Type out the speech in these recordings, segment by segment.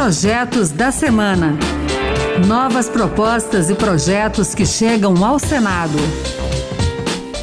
Projetos da Semana. Novas propostas e projetos que chegam ao Senado.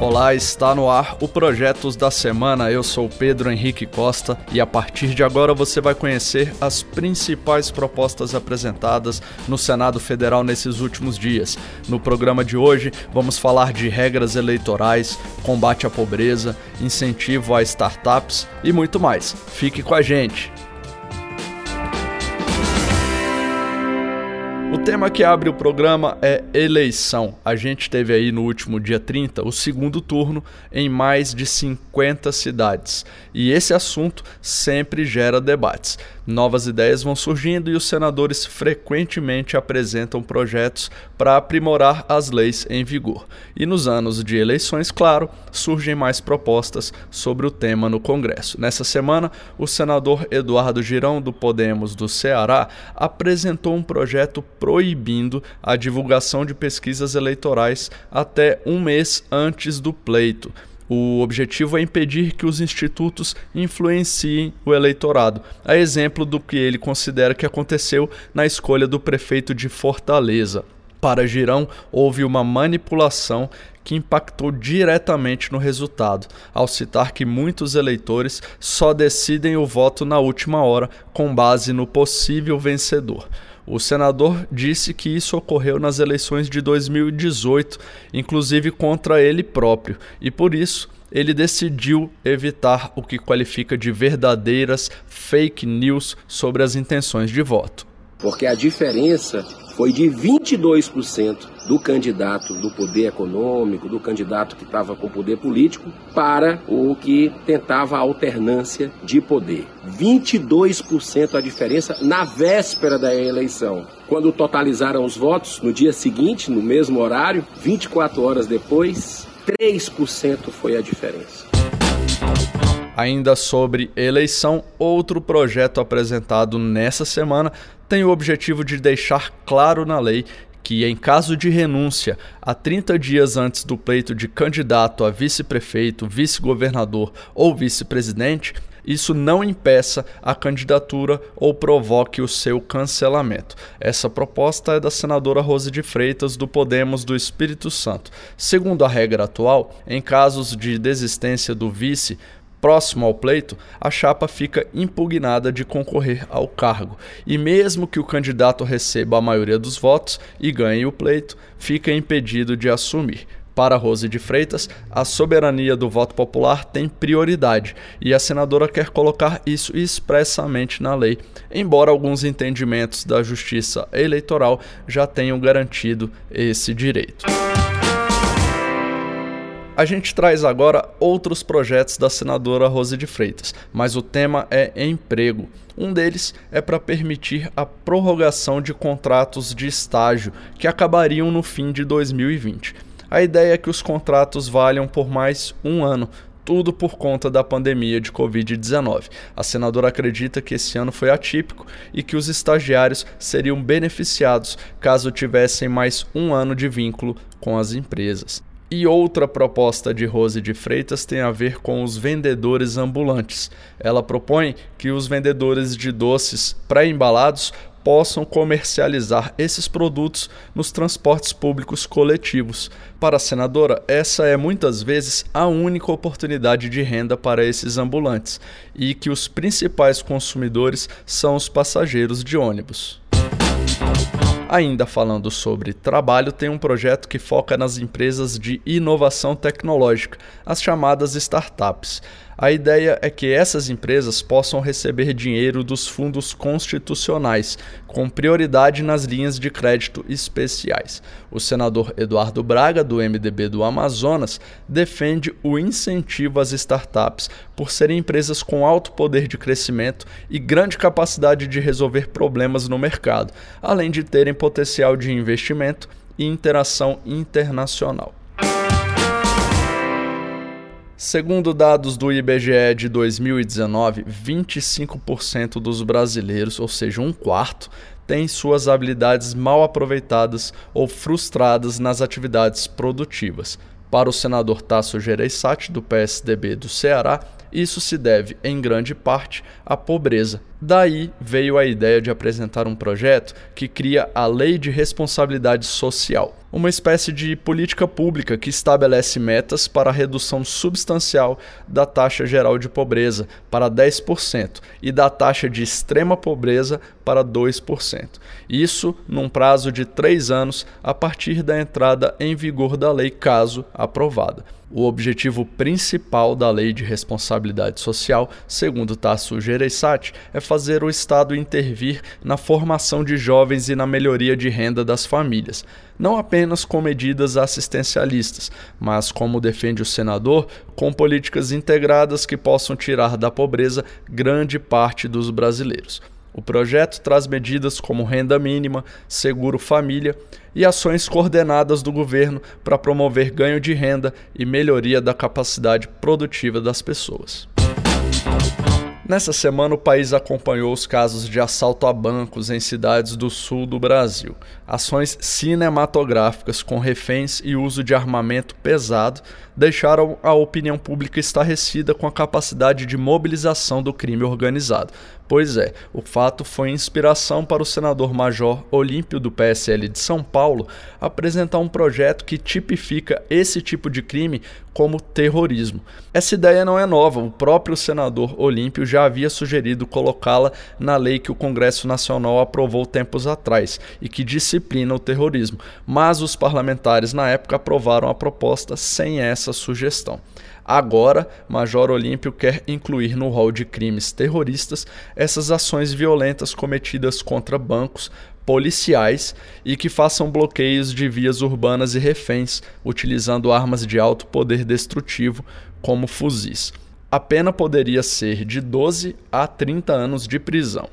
Olá, está no ar o Projetos da Semana. Eu sou Pedro Henrique Costa e a partir de agora você vai conhecer as principais propostas apresentadas no Senado Federal nesses últimos dias. No programa de hoje, vamos falar de regras eleitorais, combate à pobreza, incentivo a startups e muito mais. Fique com a gente. Tema que abre o programa é eleição. A gente teve aí no último dia 30 o segundo turno em mais de 50 cidades. E esse assunto sempre gera debates. Novas ideias vão surgindo e os senadores frequentemente apresentam projetos para aprimorar as leis em vigor. E nos anos de eleições, claro, surgem mais propostas sobre o tema no Congresso. Nessa semana, o senador Eduardo Girão, do Podemos do Ceará, apresentou um projeto proibindo a divulgação de pesquisas eleitorais até um mês antes do pleito. O objetivo é impedir que os institutos influenciem o eleitorado, a exemplo do que ele considera que aconteceu na escolha do prefeito de Fortaleza. Para Girão, houve uma manipulação que impactou diretamente no resultado, ao citar que muitos eleitores só decidem o voto na última hora com base no possível vencedor. O senador disse que isso ocorreu nas eleições de 2018, inclusive contra ele próprio, e por isso ele decidiu evitar o que qualifica de verdadeiras fake news sobre as intenções de voto. Porque a diferença foi de 22% do candidato do poder econômico, do candidato que estava com poder político, para o que tentava a alternância de poder. 22% a diferença na véspera da eleição. Quando totalizaram os votos, no dia seguinte, no mesmo horário, 24 horas depois, 3% foi a diferença. Ainda sobre eleição, outro projeto apresentado nessa semana tem o objetivo de deixar claro na lei que, em caso de renúncia a 30 dias antes do pleito de candidato a vice-prefeito, vice-governador ou vice-presidente, isso não impeça a candidatura ou provoque o seu cancelamento. Essa proposta é da senadora Rose de Freitas, do Podemos do Espírito Santo. Segundo a regra atual, em casos de desistência do vice, próximo ao pleito, a chapa fica impugnada de concorrer ao cargo. E mesmo que o candidato receba a maioria dos votos e ganhe o pleito, fica impedido de assumir. Para Rose de Freitas, a soberania do voto popular tem prioridade e a senadora quer colocar isso expressamente na lei, embora alguns entendimentos da Justiça Eleitoral já tenham garantido esse direito. A gente traz agora outros projetos da senadora Rose de Freitas, mas o tema é emprego. Um deles é para permitir a prorrogação de contratos de estágio que acabariam no fim de 2020. A ideia é que os contratos valham por mais um ano, tudo por conta da pandemia de Covid-19. A senadora acredita que esse ano foi atípico e que os estagiários seriam beneficiados caso tivessem mais um ano de vínculo com as empresas. E outra proposta de Rose de Freitas tem a ver com os vendedores ambulantes. Ela propõe que os vendedores de doces pré-embalados possam comercializar esses produtos nos transportes públicos coletivos. Para a senadora, essa é muitas vezes a única oportunidade de renda para esses ambulantes e que os principais consumidores são os passageiros de ônibus. Ainda falando sobre trabalho, tem um projeto que foca nas empresas de inovação tecnológica, as chamadas startups. A ideia é que essas empresas possam receber dinheiro dos fundos constitucionais, com prioridade nas linhas de crédito especiais. O senador Eduardo Braga, do MDB do Amazonas, defende o incentivo às startups por serem empresas com alto poder de crescimento e grande capacidade de resolver problemas no mercado, além de terem potencial de investimento e interação internacional. Segundo dados do IBGE de 2019, 25% dos brasileiros, ou seja, um quarto, têm suas habilidades mal aproveitadas ou frustradas nas atividades produtivas. Para o senador Tasso Gereissati, do PSDB do Ceará, Isso se deve, em grande parte, à pobreza. Daí veio a ideia de apresentar um projeto que cria a Lei de Responsabilidade Social, uma espécie de política pública que estabelece metas para a redução substancial da taxa geral de pobreza para 10% e da taxa de extrema pobreza para 2%. Isso num prazo de três anos a partir da entrada em vigor da lei, caso aprovada. O objetivo principal da Lei de Responsabilidade Social, segundo Tasso Gereissati, é fazer o Estado intervir na formação de jovens e na melhoria de renda das famílias, não apenas com medidas assistencialistas, mas, como defende o senador, com políticas integradas que possam tirar da pobreza grande parte dos brasileiros. O projeto traz medidas como renda mínima, seguro família e ações coordenadas do governo para promover ganho de renda e melhoria da capacidade produtiva das pessoas. Nessa semana, o país acompanhou os casos de assalto a bancos em cidades do sul do Brasil. Ações cinematográficas com reféns e uso de armamento pesado deixaram a opinião pública estarrecida com a capacidade de mobilização do crime organizado. Pois é, o fato foi inspiração para o senador Major Olímpio do PSL de São Paulo apresentar um projeto que tipifica esse tipo de crime como terrorismo. Essa ideia não é nova, o próprio senador Olímpio já havia sugerido colocá-la na lei que o Congresso Nacional aprovou tempos atrás e que disciplina o terrorismo, mas os parlamentares na época aprovaram a proposta sem essa sugestão. Agora, Major Olímpio quer incluir no rol de crimes terroristas essas ações violentas cometidas contra bancos, policiais e que façam bloqueios de vias urbanas e reféns, utilizando armas de alto poder destrutivo, como fuzis. A pena poderia ser de 12 a 30 anos de prisão.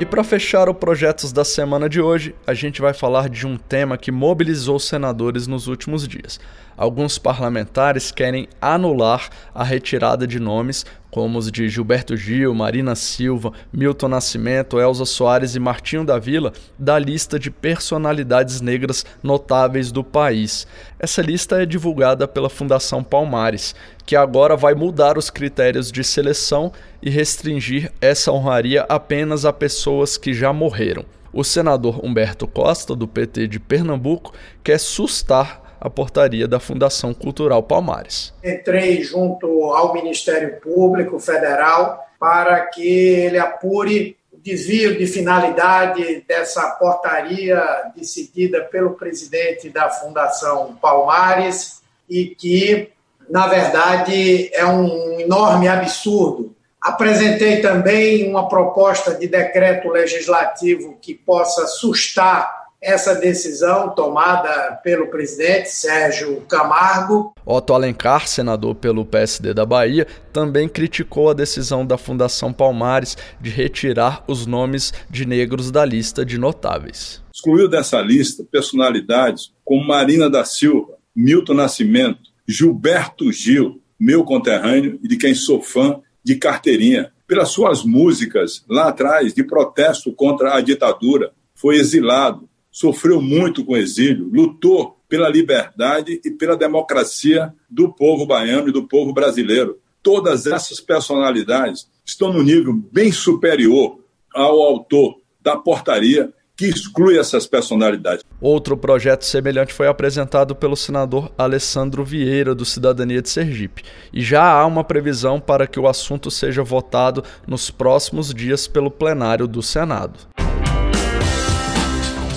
E para fechar o Projetos da semana de hoje, a gente vai falar de um tema que mobilizou senadores nos últimos dias. Alguns parlamentares querem anular a retirada de nomes como os de Gilberto Gil, Marina Silva, Milton Nascimento, Elza Soares e Martinho da Vila da lista de personalidades negras notáveis do país. Essa lista é divulgada pela Fundação Palmares, que agora vai mudar os critérios de seleção e restringir essa honraria apenas a pessoas que já morreram. O senador Humberto Costa, do PT de Pernambuco, quer sustar a portaria da Fundação Cultural Palmares. Entrei junto ao Ministério Público Federal para que ele apure o desvio de finalidade dessa portaria decidida pelo presidente da Fundação Palmares e que, na verdade, é um enorme absurdo. Apresentei também uma proposta de decreto legislativo que possa sustar essa decisão tomada pelo presidente Sérgio Camargo. Otto Alencar, senador pelo PSD da Bahia, também criticou a decisão da Fundação Palmares de retirar os nomes de negros da lista de notáveis. Excluiu dessa lista personalidades como Marina da Silva, Milton Nascimento, Gilberto Gil, meu conterrâneo e de quem sou fã de carteirinha, pelas suas músicas lá atrás de protesto contra a ditadura. Foi exilado, sofreu muito com o exílio, lutou pela liberdade e pela democracia do povo baiano e do povo brasileiro. Todas essas personalidades estão no nível bem superior ao autor da portaria que exclui essas personalidades. Outro projeto semelhante foi apresentado pelo senador Alessandro Vieira, do Cidadania de Sergipe, e já há uma previsão para que o assunto seja votado nos próximos dias pelo plenário do Senado.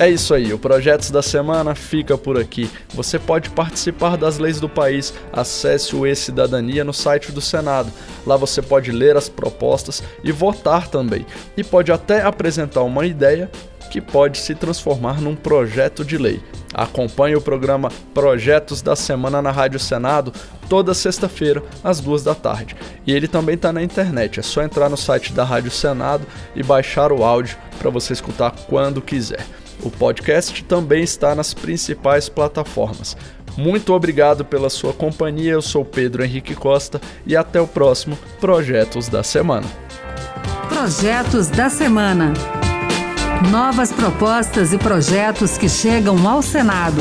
É isso aí, o Projetos da Semana fica por aqui. Você pode participar das leis do país, acesse o E-Cidadania no site do Senado. Lá você pode ler as propostas e votar também. E pode até apresentar uma ideia que pode se transformar num projeto de lei. Acompanhe o programa Projetos da Semana na Rádio Senado toda sexta-feira, às duas da tarde. E ele também está na internet, é só entrar no site da Rádio Senado e baixar o áudio para você escutar quando quiser. O podcast também está nas principais plataformas. Muito obrigado pela sua companhia. Eu sou Pedro Henrique Costa e até o próximo Projetos da Semana. Projetos da Semana. Novas propostas e projetos que chegam ao Senado.